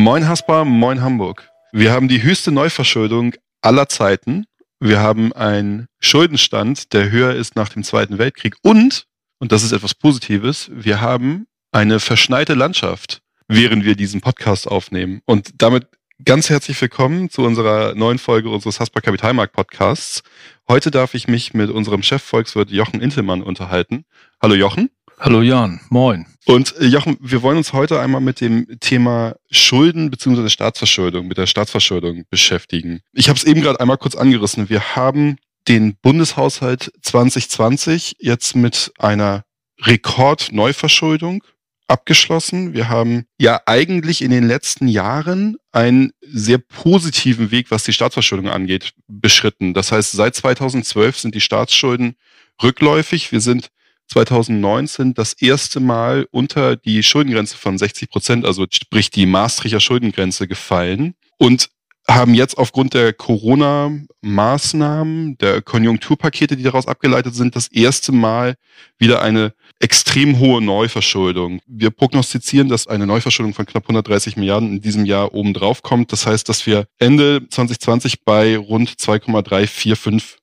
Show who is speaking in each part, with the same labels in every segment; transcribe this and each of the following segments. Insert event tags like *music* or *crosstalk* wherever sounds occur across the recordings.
Speaker 1: Moin Haspa, moin Hamburg. Wir haben die höchste Neuverschuldung aller Zeiten. Wir haben einen Schuldenstand, der höher ist nach dem Zweiten Weltkrieg. Und, und das ist etwas Positives, wir haben eine verschneite Landschaft, während wir diesen Podcast aufnehmen. Und damit ganz herzlich willkommen zu unserer neuen Folge unseres Haspa Kapitalmarkt Podcasts. Heute darf ich mich mit unserem Chefvolkswirt Jochen Intelmann unterhalten. Hallo Jochen.
Speaker 2: Hallo Jan, moin.
Speaker 1: Und äh, Jochen, wir wollen uns heute einmal mit dem Thema Schulden bzw. Staatsverschuldung, mit der Staatsverschuldung beschäftigen. Ich habe es eben gerade einmal kurz angerissen. Wir haben den Bundeshaushalt 2020 jetzt mit einer Rekordneuverschuldung abgeschlossen. Wir haben ja eigentlich in den letzten Jahren einen sehr positiven Weg, was die Staatsverschuldung angeht, beschritten. Das heißt, seit 2012 sind die Staatsschulden rückläufig. Wir sind 2019 das erste Mal unter die Schuldengrenze von 60 Prozent, also sprich die Maastrichter Schuldengrenze gefallen und haben jetzt aufgrund der Corona-Maßnahmen, der Konjunkturpakete, die daraus abgeleitet sind, das erste Mal wieder eine extrem hohe Neuverschuldung. Wir prognostizieren, dass eine Neuverschuldung von knapp 130 Milliarden in diesem Jahr obendrauf kommt. Das heißt, dass wir Ende 2020 bei rund 2,345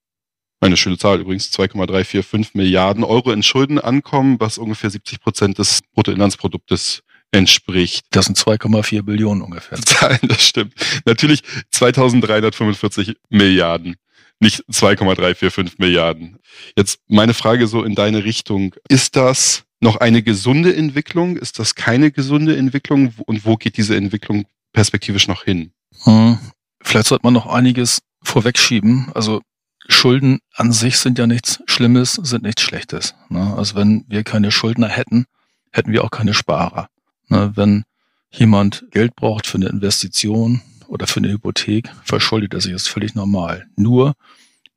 Speaker 1: eine schöne Zahl übrigens, 2,345 Milliarden Euro in Schulden ankommen, was ungefähr 70 Prozent des Bruttoinlandsproduktes entspricht.
Speaker 2: Das sind 2,4 Billionen ungefähr. *laughs*
Speaker 1: Zahlen, das stimmt. Natürlich 2345 Milliarden, nicht 2,345 Milliarden. Jetzt meine Frage so in deine Richtung. Ist das noch eine gesunde Entwicklung? Ist das keine gesunde Entwicklung? Und wo geht diese Entwicklung perspektivisch noch hin?
Speaker 2: Hm. Vielleicht sollte man noch einiges vorwegschieben. Also Schulden an sich sind ja nichts Schlimmes, sind nichts Schlechtes. Ne? Also wenn wir keine Schuldner hätten, hätten wir auch keine Sparer. Ne? Wenn jemand Geld braucht für eine Investition oder für eine Hypothek, verschuldet er sich, das ist völlig normal. Nur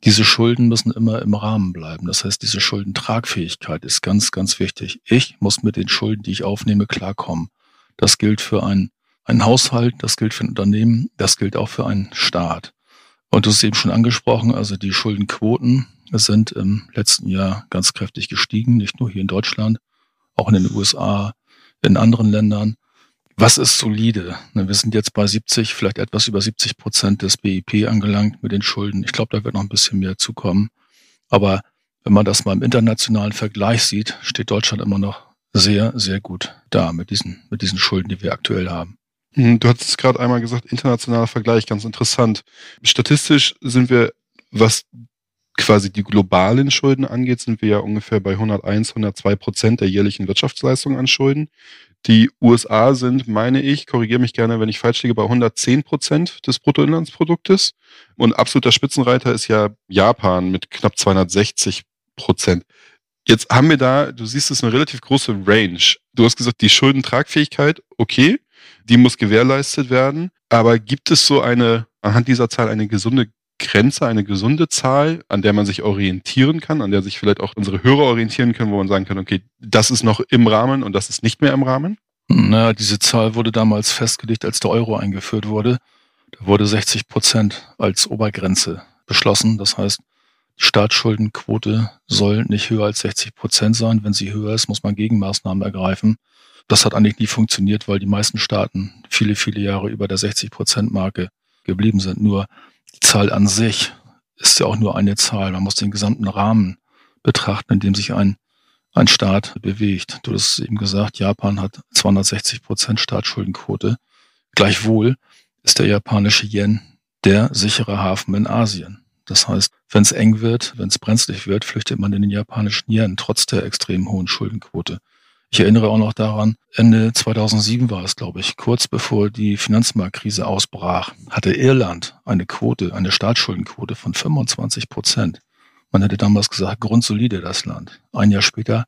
Speaker 2: diese Schulden müssen immer im Rahmen bleiben. Das heißt, diese Schuldentragfähigkeit ist ganz, ganz wichtig. Ich muss mit den Schulden, die ich aufnehme, klarkommen. Das gilt für einen, einen Haushalt, das gilt für ein Unternehmen, das gilt auch für einen Staat. Und du hast eben schon angesprochen, also die Schuldenquoten sind im letzten Jahr ganz kräftig gestiegen, nicht nur hier in Deutschland, auch in den USA, in anderen Ländern. Was ist solide? Wir sind jetzt bei 70, vielleicht etwas über 70 Prozent des BIP angelangt mit den Schulden. Ich glaube, da wird noch ein bisschen mehr zukommen. Aber wenn man das mal im internationalen Vergleich sieht, steht Deutschland immer noch sehr, sehr gut da mit diesen, mit diesen Schulden, die wir aktuell haben.
Speaker 1: Hm, du hattest gerade einmal gesagt, internationaler Vergleich, ganz interessant. Statistisch sind wir, was quasi die globalen Schulden angeht, sind wir ja ungefähr bei 101, 102 Prozent der jährlichen Wirtschaftsleistung an Schulden. Die USA sind, meine ich, korrigiere mich gerne, wenn ich falsch liege, bei 110 Prozent des Bruttoinlandsproduktes. Und absoluter Spitzenreiter ist ja Japan mit knapp 260 Prozent. Jetzt haben wir da, du siehst es, eine relativ große Range. Du hast gesagt, die Schuldentragfähigkeit, okay die muss gewährleistet werden. Aber gibt es so eine, anhand dieser Zahl eine gesunde Grenze, eine gesunde Zahl, an der man sich orientieren kann, an der sich vielleicht auch unsere Hörer orientieren können, wo man sagen kann, okay, das ist noch im Rahmen und das ist nicht mehr im Rahmen?
Speaker 2: Na, diese Zahl wurde damals festgelegt, als der Euro eingeführt wurde. Da wurde 60 Prozent als Obergrenze beschlossen. Das heißt, die Staatsschuldenquote soll nicht höher als 60 Prozent sein. Wenn sie höher ist, muss man Gegenmaßnahmen ergreifen. Das hat eigentlich nie funktioniert, weil die meisten Staaten viele, viele Jahre über der 60-Prozent-Marke geblieben sind. Nur die Zahl an sich ist ja auch nur eine Zahl. Man muss den gesamten Rahmen betrachten, in dem sich ein, ein Staat bewegt. Du hast eben gesagt, Japan hat 260 Prozent Staatsschuldenquote. Gleichwohl ist der japanische Yen der sichere Hafen in Asien. Das heißt, wenn es eng wird, wenn es brenzlig wird, flüchtet man in den japanischen Yen, trotz der extrem hohen Schuldenquote. Ich erinnere auch noch daran, Ende 2007 war es, glaube ich, kurz bevor die Finanzmarktkrise ausbrach, hatte Irland eine Quote, eine Staatsschuldenquote von 25 Prozent. Man hätte damals gesagt, grundsolide das Land. Ein Jahr später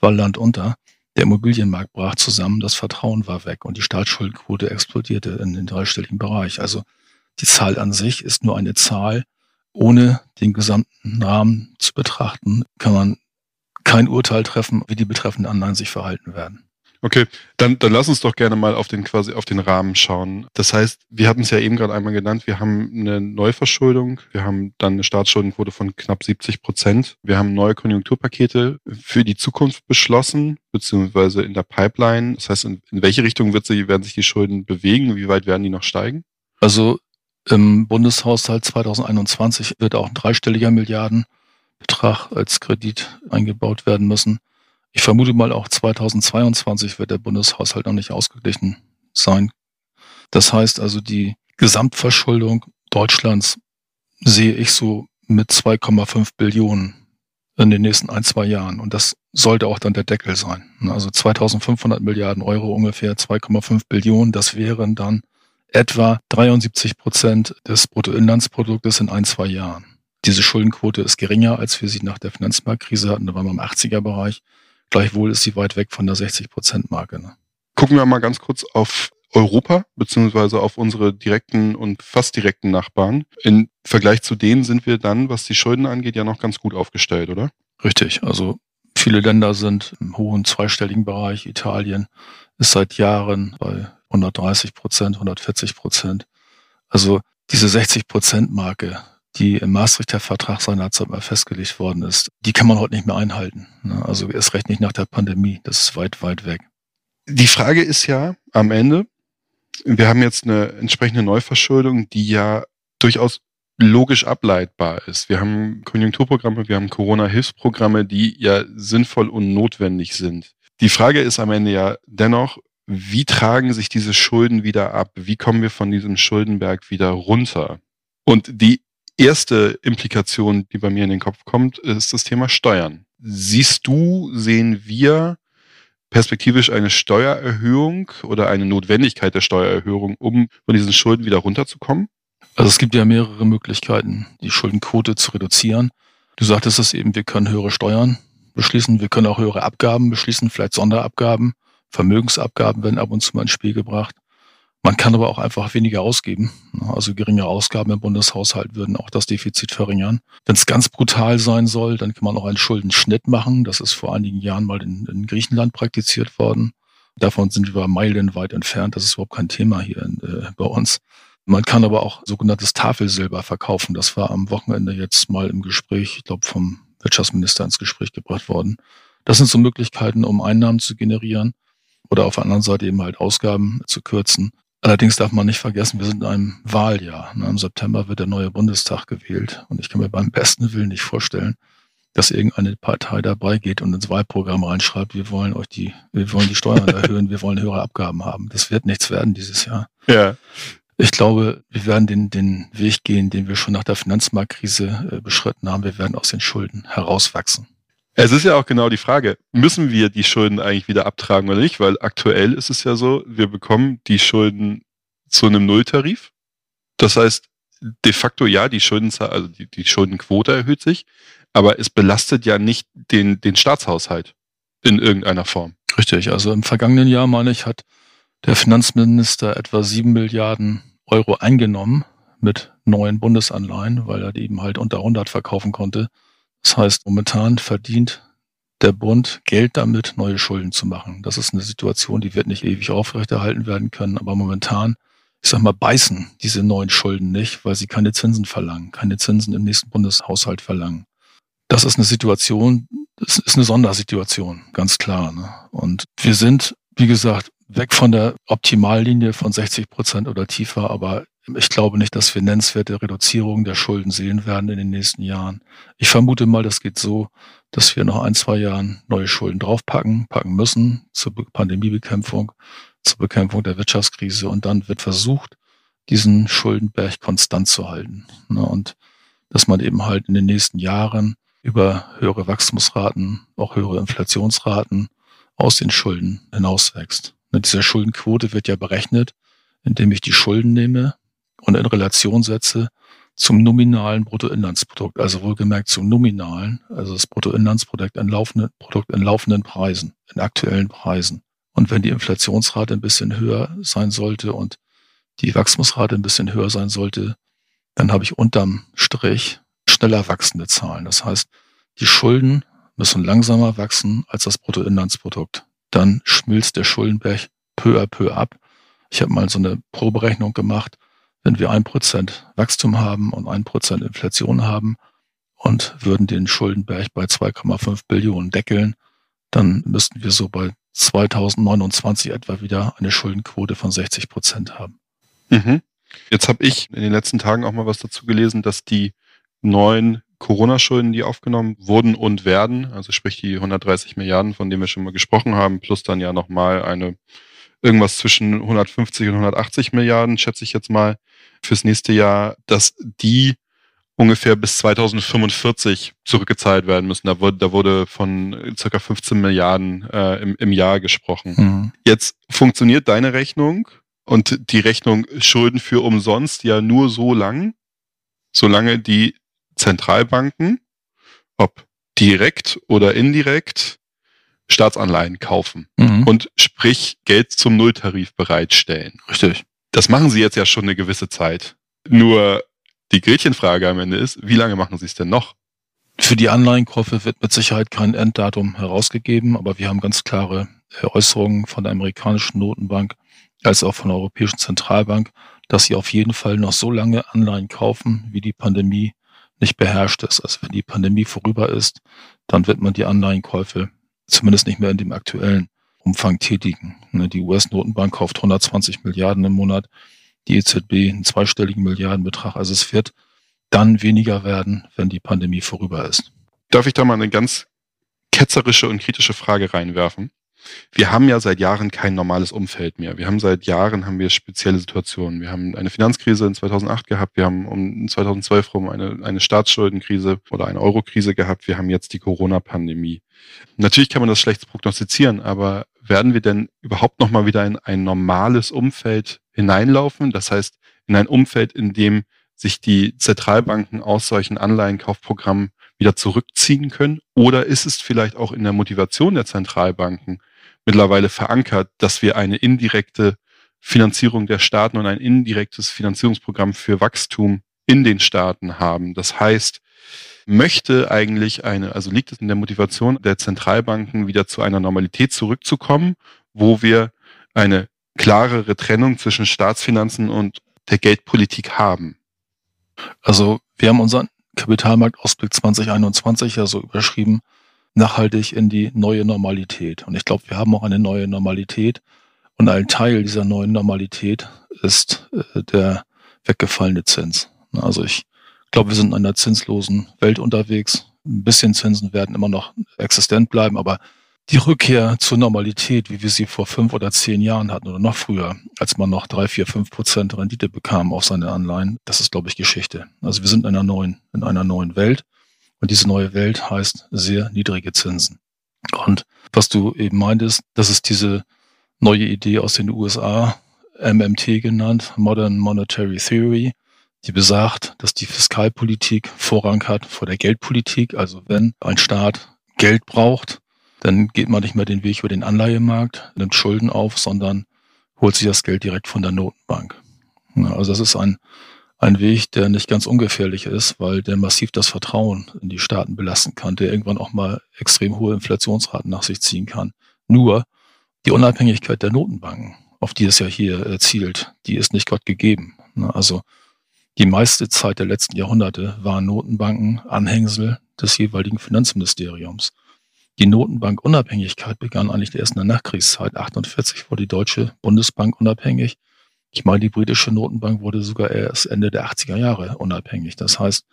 Speaker 2: war Land unter. Der Immobilienmarkt brach zusammen, das Vertrauen war weg und die Staatsschuldenquote explodierte in den dreistelligen Bereich. Also die Zahl an sich ist nur eine Zahl. Ohne den gesamten Rahmen zu betrachten, kann man kein Urteil treffen, wie die betreffenden Anleihen sich verhalten werden.
Speaker 1: Okay, dann, dann lass uns doch gerne mal auf den quasi auf den Rahmen schauen. Das heißt, wir hatten es ja eben gerade einmal genannt, wir haben eine Neuverschuldung, wir haben dann eine Staatsschuldenquote von knapp 70 Prozent, wir haben neue Konjunkturpakete für die Zukunft beschlossen, beziehungsweise in der Pipeline. Das heißt, in, in welche Richtung wird sie, werden sich die Schulden bewegen? Wie weit werden die noch steigen?
Speaker 2: Also im Bundeshaushalt 2021 wird auch ein dreistelliger Milliardenbetrag als Kredit eingebaut werden müssen. Ich vermute mal auch 2022 wird der Bundeshaushalt noch nicht ausgeglichen sein. Das heißt also, die Gesamtverschuldung Deutschlands sehe ich so mit 2,5 Billionen in den nächsten ein, zwei Jahren. Und das sollte auch dann der Deckel sein. Also 2500 Milliarden Euro ungefähr, 2,5 Billionen, das wären dann etwa 73 Prozent des Bruttoinlandsproduktes in ein, zwei Jahren. Diese Schuldenquote ist geringer, als wir sie nach der Finanzmarktkrise hatten. Da waren wir im 80er-Bereich. Gleichwohl ist sie weit weg von der 60-Prozent-Marke. Ne?
Speaker 1: Gucken wir mal ganz kurz auf Europa, beziehungsweise auf unsere direkten und fast direkten Nachbarn. Im Vergleich zu denen sind wir dann, was die Schulden angeht, ja noch ganz gut aufgestellt, oder?
Speaker 2: Richtig. Also viele Länder sind im hohen zweistelligen Bereich. Italien ist seit Jahren bei 130 Prozent, 140 Prozent. Also diese 60 Prozent Marke die im Maastrichter Vertrag seinerzeit mal festgelegt worden ist, die kann man heute nicht mehr einhalten. Ne? Also erst recht nicht nach der Pandemie. Das ist weit, weit weg.
Speaker 1: Die Frage ist ja am Ende, wir haben jetzt eine entsprechende Neuverschuldung, die ja durchaus logisch ableitbar ist. Wir haben Konjunkturprogramme, wir haben Corona-Hilfsprogramme, die ja sinnvoll und notwendig sind. Die Frage ist am Ende ja dennoch, wie tragen sich diese Schulden wieder ab? Wie kommen wir von diesem Schuldenberg wieder runter? Und die erste Implikation, die bei mir in den Kopf kommt, ist das Thema Steuern. Siehst du, sehen wir perspektivisch eine Steuererhöhung oder eine Notwendigkeit der Steuererhöhung, um von diesen Schulden wieder runterzukommen?
Speaker 2: Also es gibt ja mehrere Möglichkeiten, die Schuldenquote zu reduzieren. Du sagtest es eben, wir können höhere Steuern beschließen, wir können auch höhere Abgaben beschließen, vielleicht Sonderabgaben, Vermögensabgaben werden ab und zu mal ins Spiel gebracht. Man kann aber auch einfach weniger ausgeben. Also geringe Ausgaben im Bundeshaushalt würden auch das Defizit verringern. Wenn es ganz brutal sein soll, dann kann man auch einen Schuldenschnitt machen. Das ist vor einigen Jahren mal in, in Griechenland praktiziert worden. Davon sind wir meilenweit entfernt. Das ist überhaupt kein Thema hier in, äh, bei uns. Man kann aber auch sogenanntes Tafelsilber verkaufen. Das war am Wochenende jetzt mal im Gespräch, ich glaube vom Wirtschaftsminister ins Gespräch gebracht worden. Das sind so Möglichkeiten, um Einnahmen zu generieren oder auf der anderen Seite eben halt Ausgaben zu kürzen. Allerdings darf man nicht vergessen, wir sind in einem Wahljahr. Im September wird der neue Bundestag gewählt. Und ich kann mir beim besten Willen nicht vorstellen, dass irgendeine Partei dabei geht und ins Wahlprogramm reinschreibt, wir wollen euch die, wir wollen die Steuern *laughs* erhöhen, wir wollen höhere Abgaben haben. Das wird nichts werden dieses Jahr.
Speaker 1: Ja.
Speaker 2: Ich glaube, wir werden den, den Weg gehen, den wir schon nach der Finanzmarktkrise äh, beschritten haben. Wir werden aus den Schulden herauswachsen.
Speaker 1: Es ist ja auch genau die Frage, müssen wir die Schulden eigentlich wieder abtragen oder nicht? Weil aktuell ist es ja so, wir bekommen die Schulden zu einem Nulltarif. Das heißt, de facto ja, die Schuldenzahl, also die, die Schuldenquote erhöht sich, aber es belastet ja nicht den, den Staatshaushalt in irgendeiner Form.
Speaker 2: Richtig, also im vergangenen Jahr, meine ich, hat der Finanzminister etwa sieben Milliarden Euro eingenommen mit neuen Bundesanleihen, weil er die eben halt unter 100 verkaufen konnte. Das heißt, momentan verdient der Bund Geld damit, neue Schulden zu machen. Das ist eine Situation, die wird nicht ewig aufrechterhalten werden können, aber momentan, ich sag mal, beißen diese neuen Schulden nicht, weil sie keine Zinsen verlangen, keine Zinsen im nächsten Bundeshaushalt verlangen. Das ist eine Situation, das ist eine Sondersituation, ganz klar. Ne? Und wir sind, wie gesagt, weg von der Optimallinie von 60 Prozent oder tiefer, aber ich glaube nicht, dass wir nennenswerte Reduzierungen der Schulden sehen werden in den nächsten Jahren. Ich vermute mal, das geht so, dass wir noch ein, zwei Jahren neue Schulden draufpacken, packen müssen zur Pandemiebekämpfung, zur Bekämpfung der Wirtschaftskrise und dann wird versucht, diesen Schuldenberg konstant zu halten. Ne, und dass man eben halt in den nächsten Jahren über höhere Wachstumsraten, auch höhere Inflationsraten aus den Schulden hinauswächst. Ne, diese Schuldenquote wird ja berechnet, indem ich die Schulden nehme, und in Relation setze zum nominalen Bruttoinlandsprodukt, also wohlgemerkt zum nominalen, also das Bruttoinlandsprodukt in laufenden, Produkt in laufenden Preisen, in aktuellen Preisen. Und wenn die Inflationsrate ein bisschen höher sein sollte und die Wachstumsrate ein bisschen höher sein sollte, dann habe ich unterm Strich schneller wachsende Zahlen. Das heißt, die Schulden müssen langsamer wachsen als das Bruttoinlandsprodukt. dann schmilzt der Schuldenberg peu à peu ab. Ich habe mal so eine Proberechnung gemacht. Wenn wir ein Prozent Wachstum haben und ein Prozent Inflation haben und würden den Schuldenberg bei 2,5 Billionen deckeln, dann müssten wir so bei 2029 etwa wieder eine Schuldenquote von 60 Prozent haben.
Speaker 1: Mhm. Jetzt habe ich in den letzten Tagen auch mal was dazu gelesen, dass die neuen Corona-Schulden, die aufgenommen wurden und werden, also sprich die 130 Milliarden, von denen wir schon mal gesprochen haben, plus dann ja nochmal eine irgendwas zwischen 150 und 180 Milliarden, schätze ich jetzt mal, fürs nächste Jahr, dass die ungefähr bis 2045 zurückgezahlt werden müssen. Da wurde, da wurde von circa 15 Milliarden äh, im, im Jahr gesprochen. Mhm. Jetzt funktioniert deine Rechnung und die Rechnung Schulden für umsonst ja nur so lang, solange die Zentralbanken, ob direkt oder indirekt, Staatsanleihen kaufen mhm. und sprich Geld zum Nulltarif bereitstellen.
Speaker 2: Richtig.
Speaker 1: Das machen sie jetzt ja schon eine gewisse Zeit. Nur die Gretchenfrage am Ende ist, wie lange machen sie es denn noch?
Speaker 2: Für die Anleihenkäufe wird mit Sicherheit kein Enddatum herausgegeben, aber wir haben ganz klare Äußerungen von der amerikanischen Notenbank als auch von der Europäischen Zentralbank, dass sie auf jeden Fall noch so lange Anleihen kaufen, wie die Pandemie nicht beherrscht ist. Also wenn die Pandemie vorüber ist, dann wird man die Anleihenkäufe zumindest nicht mehr in dem aktuellen Umfang tätigen. Ne, die US-Notenbank kauft 120 Milliarden im Monat, die EZB einen zweistelligen Milliardenbetrag. Also es wird dann weniger werden, wenn die Pandemie vorüber ist.
Speaker 1: Darf ich da mal eine ganz ketzerische und kritische Frage reinwerfen? Wir haben ja seit Jahren kein normales Umfeld mehr. Wir haben seit Jahren haben wir spezielle Situationen. Wir haben eine Finanzkrise in 2008 gehabt. Wir haben um 2012 rum eine, eine Staatsschuldenkrise oder eine Eurokrise gehabt. Wir haben jetzt die Corona-Pandemie. Natürlich kann man das schlecht prognostizieren, aber werden wir denn überhaupt noch mal wieder in ein normales Umfeld hineinlaufen? Das heißt, in ein Umfeld, in dem sich die Zentralbanken aus solchen Anleihenkaufprogrammen wieder zurückziehen können? Oder ist es vielleicht auch in der Motivation der Zentralbanken mittlerweile verankert, dass wir eine indirekte Finanzierung der Staaten und ein indirektes Finanzierungsprogramm für Wachstum in den Staaten haben? Das heißt, möchte eigentlich eine, also liegt es in der Motivation der Zentralbanken wieder zu einer Normalität zurückzukommen, wo wir eine klarere Trennung zwischen Staatsfinanzen und der Geldpolitik haben?
Speaker 2: Also wir haben unseren Kapitalmarktausblick 2021 ja so überschrieben, nachhaltig in die neue Normalität. Und ich glaube, wir haben auch eine neue Normalität. Und ein Teil dieser neuen Normalität ist äh, der weggefallene Zins. Also ich glaube, wir sind in einer zinslosen Welt unterwegs. Ein bisschen Zinsen werden immer noch existent bleiben, aber die Rückkehr zur Normalität, wie wir sie vor fünf oder zehn Jahren hatten oder noch früher, als man noch drei, vier, fünf Prozent Rendite bekam auf seine Anleihen, das ist, glaube ich, Geschichte. Also wir sind in einer neuen, in einer neuen Welt. Und diese neue Welt heißt sehr niedrige Zinsen. Und was du eben meintest, das ist diese neue Idee aus den USA, MMT genannt, Modern Monetary Theory, die besagt, dass die Fiskalpolitik Vorrang hat vor der Geldpolitik. Also wenn ein Staat Geld braucht, dann geht man nicht mehr den Weg über den Anleihemarkt, nimmt Schulden auf, sondern holt sich das Geld direkt von der Notenbank. Also das ist ein, ein Weg, der nicht ganz ungefährlich ist, weil der massiv das Vertrauen in die Staaten belasten kann, der irgendwann auch mal extrem hohe Inflationsraten nach sich ziehen kann. Nur die Unabhängigkeit der Notenbanken, auf die es ja hier zielt, die ist nicht Gott gegeben. Also die meiste Zeit der letzten Jahrhunderte waren Notenbanken Anhängsel des jeweiligen Finanzministeriums. Die Notenbankunabhängigkeit begann eigentlich erst in der Nachkriegszeit. 48 wurde die Deutsche Bundesbank unabhängig. Ich meine, die britische Notenbank wurde sogar erst Ende der 80er Jahre unabhängig. Das heißt,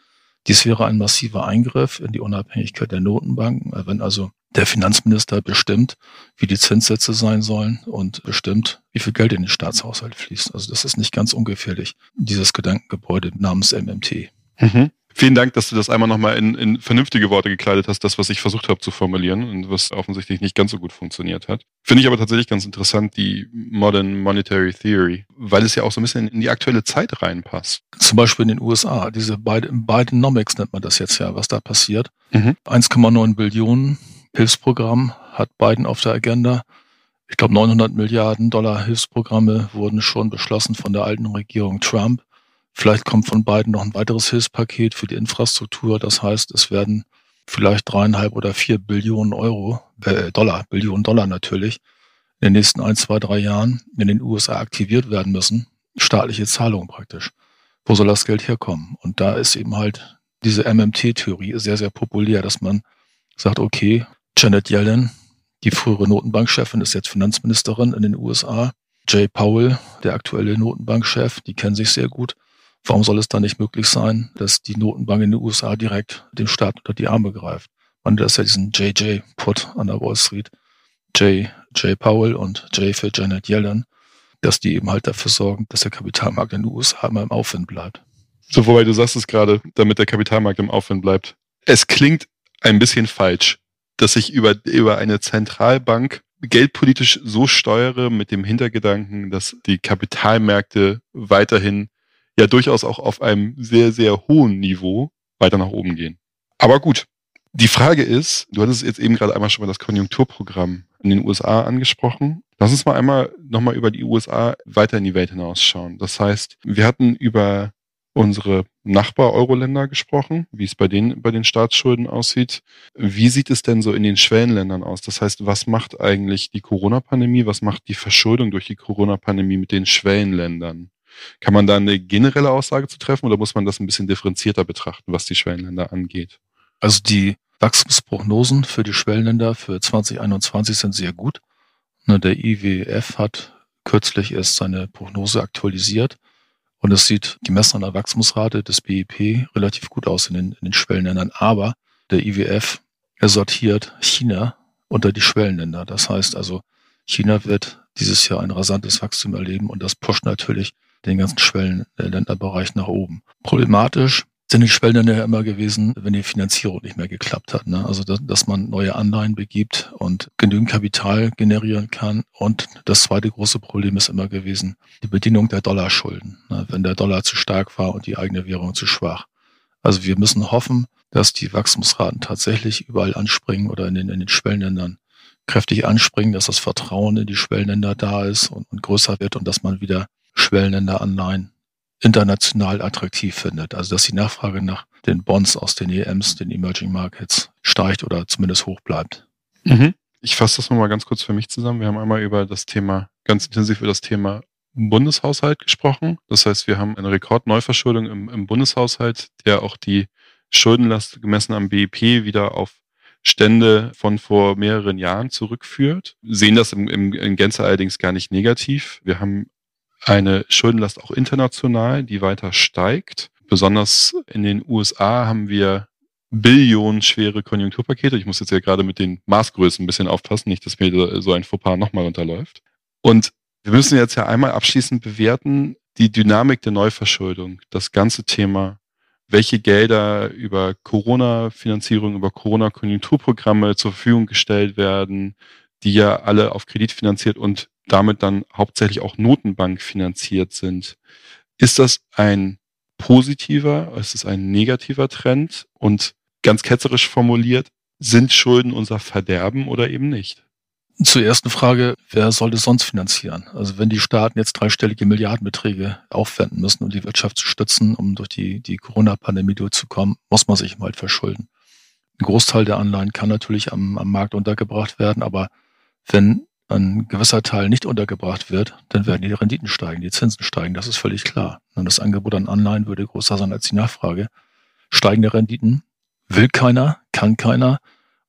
Speaker 2: dies wäre ein massiver Eingriff in die Unabhängigkeit der Notenbanken, wenn also der Finanzminister bestimmt, wie die Zinssätze sein sollen und bestimmt, wie viel Geld in den Staatshaushalt fließt. Also das ist nicht ganz ungefährlich, dieses Gedankengebäude namens MMT.
Speaker 1: Mhm. Vielen Dank, dass du das einmal nochmal in, in vernünftige Worte gekleidet hast, das, was ich versucht habe zu formulieren und was offensichtlich nicht ganz so gut funktioniert hat. Finde ich aber tatsächlich ganz interessant, die Modern Monetary Theory, weil es ja auch so ein bisschen in die aktuelle Zeit reinpasst.
Speaker 2: Zum Beispiel in den USA, diese Bidenomics nennt man das jetzt ja, was da passiert. Mhm. 1,9 Billionen Hilfsprogramm hat Biden auf der Agenda. Ich glaube, 900 Milliarden Dollar Hilfsprogramme wurden schon beschlossen von der alten Regierung Trump. Vielleicht kommt von beiden noch ein weiteres Hilfspaket für die Infrastruktur. Das heißt, es werden vielleicht dreieinhalb oder vier Billionen Euro, äh, Dollar, Billionen Dollar natürlich, in den nächsten ein, zwei, drei Jahren in den USA aktiviert werden müssen. Staatliche Zahlungen praktisch. Wo soll das Geld herkommen? Und da ist eben halt diese MMT-Theorie sehr, sehr populär, dass man sagt, okay, Janet Yellen, die frühere Notenbankchefin, ist jetzt Finanzministerin in den USA. Jay Powell, der aktuelle Notenbankchef, die kennen sich sehr gut. Warum soll es da nicht möglich sein, dass die Notenbank in den USA direkt dem Staat unter die Arme greift? Man das ist ja diesen JJ-Put an der Wall Street. Jay Powell und Jay für Janet Yellen, dass die eben halt dafür sorgen, dass der Kapitalmarkt in den USA immer im Aufwind bleibt.
Speaker 1: So, wobei du sagst es gerade, damit der Kapitalmarkt im Aufwind bleibt. Es klingt ein bisschen falsch, dass ich über, über eine Zentralbank geldpolitisch so steuere mit dem Hintergedanken, dass die Kapitalmärkte weiterhin ja durchaus auch auf einem sehr, sehr hohen Niveau weiter nach oben gehen. Aber gut, die Frage ist, du hattest jetzt eben gerade einmal schon mal das Konjunkturprogramm in den USA angesprochen. Lass uns mal einmal nochmal über die USA weiter in die Welt hinausschauen. Das heißt, wir hatten über unsere Nachbar-Euro-Länder gesprochen, wie es bei denen, bei den Staatsschulden aussieht. Wie sieht es denn so in den Schwellenländern aus? Das heißt, was macht eigentlich die Corona-Pandemie? Was macht die Verschuldung durch die Corona-Pandemie mit den Schwellenländern? Kann man da eine generelle Aussage zu treffen oder muss man das ein bisschen differenzierter betrachten, was die Schwellenländer angeht?
Speaker 2: Also die Wachstumsprognosen für die Schwellenländer für 2021 sind sehr gut. Ne, der IWF hat kürzlich erst seine Prognose aktualisiert und es sieht gemessen an der Wachstumsrate des BIP relativ gut aus in den, in den Schwellenländern. Aber der IWF er sortiert China unter die Schwellenländer. Das heißt also, China wird dieses Jahr ein rasantes Wachstum erleben und das pusht natürlich den ganzen Schwellenländerbereich nach oben. Problematisch sind die Schwellenländer ja immer gewesen, wenn die Finanzierung nicht mehr geklappt hat. Ne? Also, dass, dass man neue Anleihen begibt und genügend Kapital generieren kann. Und das zweite große Problem ist immer gewesen, die Bedienung der Dollarschulden, ne? wenn der Dollar zu stark war und die eigene Währung zu schwach. Also wir müssen hoffen, dass die Wachstumsraten tatsächlich überall anspringen oder in den, in den Schwellenländern kräftig anspringen, dass das Vertrauen in die Schwellenländer da ist und, und größer wird und dass man wieder Schwellenländeranleihen international attraktiv findet. Also dass die Nachfrage nach den Bonds aus den EMs, den Emerging Markets, steigt oder zumindest hoch bleibt.
Speaker 1: Mhm. Ich fasse das nochmal ganz kurz für mich zusammen. Wir haben einmal über das Thema, ganz intensiv über das Thema Bundeshaushalt gesprochen. Das heißt, wir haben eine Rekordneuverschuldung im, im Bundeshaushalt, der auch die Schuldenlast gemessen am BIP wieder auf Stände von vor mehreren Jahren zurückführt. Sehen das im, im, in Gänze allerdings gar nicht negativ. Wir haben eine Schuldenlast auch international, die weiter steigt. Besonders in den USA haben wir billionenschwere Konjunkturpakete. Ich muss jetzt ja gerade mit den Maßgrößen ein bisschen aufpassen, nicht, dass mir so ein Fauxpas nochmal unterläuft. Und wir müssen jetzt ja einmal abschließend bewerten, die Dynamik der Neuverschuldung, das ganze Thema, welche Gelder über Corona-Finanzierung, über Corona-Konjunkturprogramme zur Verfügung gestellt werden, die ja alle auf Kredit finanziert und damit dann hauptsächlich auch Notenbank finanziert sind. Ist das ein positiver, ist es ein negativer Trend? Und ganz ketzerisch formuliert, sind Schulden unser Verderben oder eben nicht?
Speaker 2: Zur ersten Frage, wer sollte sonst finanzieren? Also wenn die Staaten jetzt dreistellige Milliardenbeträge aufwenden müssen, um die Wirtschaft zu stützen, um durch die, die Corona-Pandemie durchzukommen, muss man sich halt verschulden. Ein Großteil der Anleihen kann natürlich am, am Markt untergebracht werden, aber wenn ein gewisser Teil nicht untergebracht wird, dann werden die Renditen steigen, die Zinsen steigen, das ist völlig klar. Und das Angebot an Anleihen würde größer sein als die Nachfrage. Steigende Renditen will keiner, kann keiner.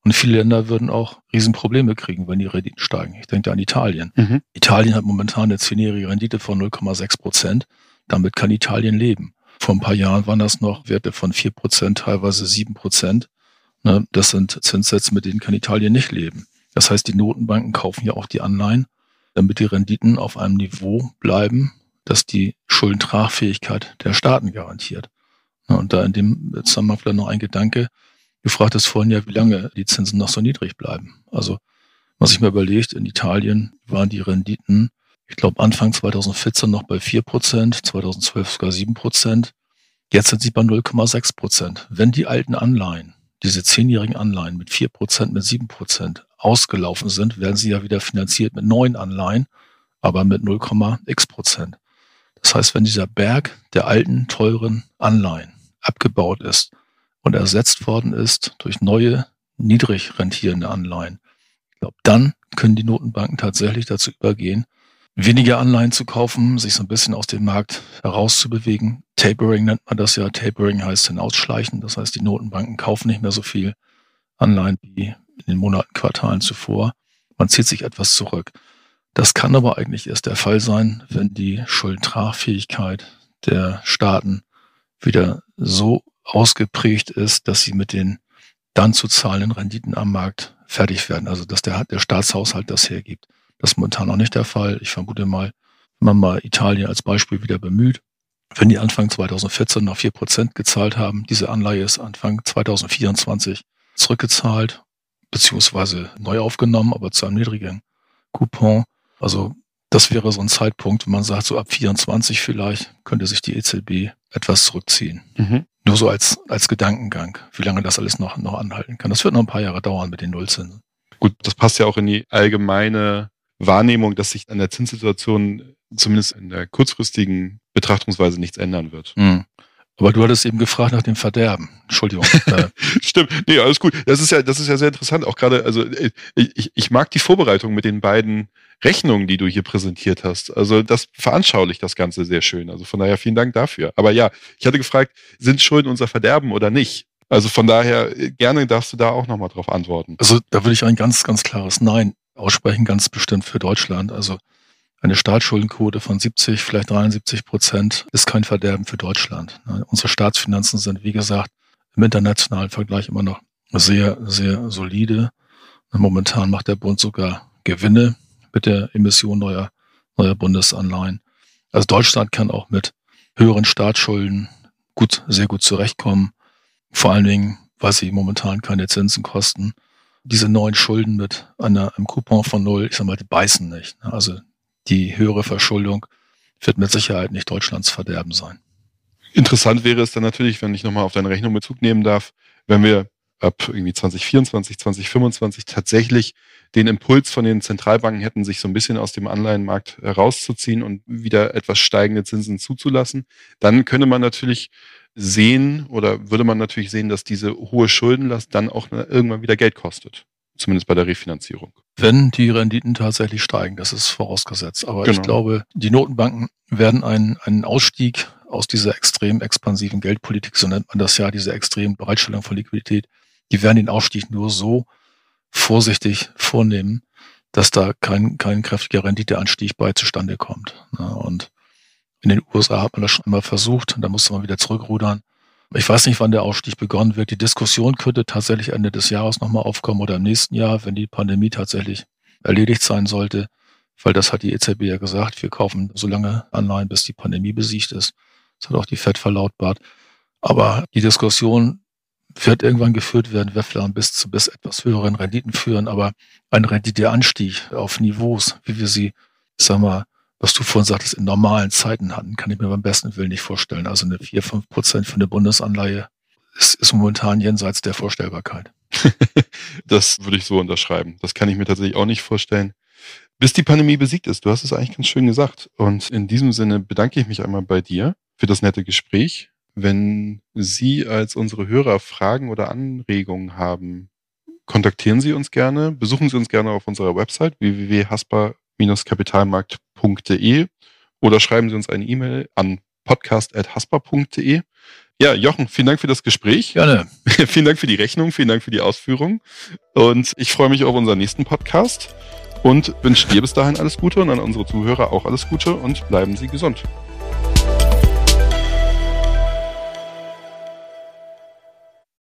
Speaker 2: Und viele Länder würden auch Riesenprobleme kriegen, wenn die Renditen steigen. Ich denke an Italien. Mhm. Italien hat momentan eine zehnjährige Rendite von 0,6 Prozent. Damit kann Italien leben. Vor ein paar Jahren waren das noch Werte von vier Prozent, teilweise sieben Prozent. Ne, das sind Zinssätze, mit denen kann Italien nicht leben. Das heißt, die Notenbanken kaufen ja auch die Anleihen, damit die Renditen auf einem Niveau bleiben, das die Schuldentragfähigkeit der Staaten garantiert. Und da in dem Zusammenhang vielleicht noch ein Gedanke. Du fragtest vorhin ja, wie lange die Zinsen noch so niedrig bleiben. Also, was ich mir überlegt, in Italien waren die Renditen, ich glaube, Anfang 2014 noch bei vier Prozent, 2012 sogar sieben Prozent. Jetzt sind sie bei 0,6 Prozent. Wenn die alten Anleihen, diese zehnjährigen Anleihen mit vier Prozent, mit sieben Prozent ausgelaufen sind, werden sie ja wieder finanziert mit neuen Anleihen, aber mit 0,x Prozent. Das heißt, wenn dieser Berg der alten, teuren Anleihen abgebaut ist und ersetzt worden ist durch neue, niedrig rentierende Anleihen. Glaube, dann können die Notenbanken tatsächlich dazu übergehen, weniger Anleihen zu kaufen, sich so ein bisschen aus dem Markt herauszubewegen. Tapering nennt man das ja. Tapering heißt hinausschleichen. Das heißt, die Notenbanken kaufen nicht mehr so viel Anleihen wie in den Monaten, Quartalen zuvor. Man zieht sich etwas zurück. Das kann aber eigentlich erst der Fall sein, wenn die Schuldentragfähigkeit der Staaten wieder so ausgeprägt ist, dass sie mit den dann zu zahlenden Renditen am Markt fertig werden. Also dass der, der Staatshaushalt das hergibt. Das ist momentan noch nicht der Fall. Ich vermute mal, wenn man mal Italien als Beispiel wieder bemüht, wenn die Anfang 2014 noch vier Prozent gezahlt haben, diese Anleihe ist Anfang 2024 zurückgezahlt, beziehungsweise neu aufgenommen, aber zu einem niedrigen Coupon. Also das wäre so ein Zeitpunkt, wenn man sagt, so ab 24 vielleicht könnte sich die EZB etwas zurückziehen. Mhm. Nur so als, als Gedankengang, wie lange das alles noch, noch anhalten kann. Das wird noch ein paar Jahre dauern mit den Nullzinsen.
Speaker 1: Gut, das passt ja auch in die allgemeine Wahrnehmung, dass sich an der Zinssituation zumindest in der kurzfristigen Betrachtungsweise nichts ändern wird. Mhm.
Speaker 2: Aber du hattest eben gefragt nach dem Verderben. Entschuldigung.
Speaker 1: Äh. *laughs* Stimmt. Nee, alles gut. Das ist ja, das ist ja sehr interessant. Auch gerade, also ich, ich mag die Vorbereitung mit den beiden Rechnungen, die du hier präsentiert hast. Also das veranschaulicht das Ganze sehr schön. Also von daher vielen Dank dafür. Aber ja, ich hatte gefragt, sind Schulden unser Verderben oder nicht? Also von daher äh, gerne darfst du da auch nochmal drauf antworten.
Speaker 2: Also da würde ich ein ganz, ganz klares Nein aussprechen, ganz bestimmt für Deutschland. Also eine Staatsschuldenquote von 70, vielleicht 73 Prozent ist kein Verderben für Deutschland. Unsere Staatsfinanzen sind, wie gesagt, im internationalen Vergleich immer noch sehr, sehr solide. Momentan macht der Bund sogar Gewinne mit der Emission neuer, neuer Bundesanleihen. Also Deutschland kann auch mit höheren Staatsschulden gut, sehr gut zurechtkommen. Vor allen Dingen, weil sie momentan keine Zinsen kosten. Diese neuen Schulden mit einer, einem Coupon von null, ich sag mal, die beißen nicht. Also die höhere Verschuldung wird mit Sicherheit nicht Deutschlands Verderben sein.
Speaker 1: Interessant wäre es dann natürlich, wenn ich nochmal auf deine Rechnung Bezug nehmen darf, wenn wir ab irgendwie 2024, 2025 tatsächlich den Impuls von den Zentralbanken hätten, sich so ein bisschen aus dem Anleihenmarkt herauszuziehen und wieder etwas steigende Zinsen zuzulassen, dann könnte man natürlich sehen oder würde man natürlich sehen, dass diese hohe Schuldenlast dann auch irgendwann wieder Geld kostet. Zumindest bei der Refinanzierung.
Speaker 2: Wenn die Renditen tatsächlich steigen, das ist vorausgesetzt. Aber genau. ich glaube, die Notenbanken werden einen, einen Ausstieg aus dieser extrem expansiven Geldpolitik, so nennt man das ja, diese extremen Bereitstellung von Liquidität, die werden den Ausstieg nur so vorsichtig vornehmen, dass da kein, kein kräftiger Renditeanstieg bei zustande kommt. Und in den USA hat man das schon immer versucht und da musste man wieder zurückrudern. Ich weiß nicht, wann der Ausstieg begonnen wird. Die Diskussion könnte tatsächlich Ende des Jahres nochmal aufkommen oder im nächsten Jahr, wenn die Pandemie tatsächlich erledigt sein sollte. Weil das hat die EZB ja gesagt. Wir kaufen so lange Anleihen, bis die Pandemie besiegt ist. Das hat auch die FED verlautbart. Aber die Diskussion wird irgendwann geführt werden, wird vielleicht bis zu bis etwas höheren Renditen führen, aber ein Renditeanstieg auf Niveaus, wie wir sie, ich sag mal, was du vorhin sagtest, in normalen Zeiten hatten, kann ich mir beim besten Willen nicht vorstellen. Also eine 4, 5 Prozent für eine Bundesanleihe ist, ist momentan jenseits der Vorstellbarkeit. *laughs*
Speaker 1: das würde ich so unterschreiben. Das kann ich mir tatsächlich auch nicht vorstellen. Bis die Pandemie besiegt ist. Du hast es eigentlich ganz schön gesagt. Und in diesem Sinne bedanke ich mich einmal bei dir für das nette Gespräch. Wenn Sie als unsere Hörer Fragen oder Anregungen haben, kontaktieren Sie uns gerne. Besuchen Sie uns gerne auf unserer Website www.haspa kapitalmarkt.de oder schreiben Sie uns eine E-Mail an podcast.haspa.de. Ja, Jochen, vielen Dank für das Gespräch.
Speaker 2: Gerne. *laughs*
Speaker 1: vielen Dank für die Rechnung, vielen Dank für die Ausführung. Und ich freue mich auf unseren nächsten Podcast und wünsche dir bis dahin alles Gute und an unsere Zuhörer auch alles Gute und bleiben Sie gesund.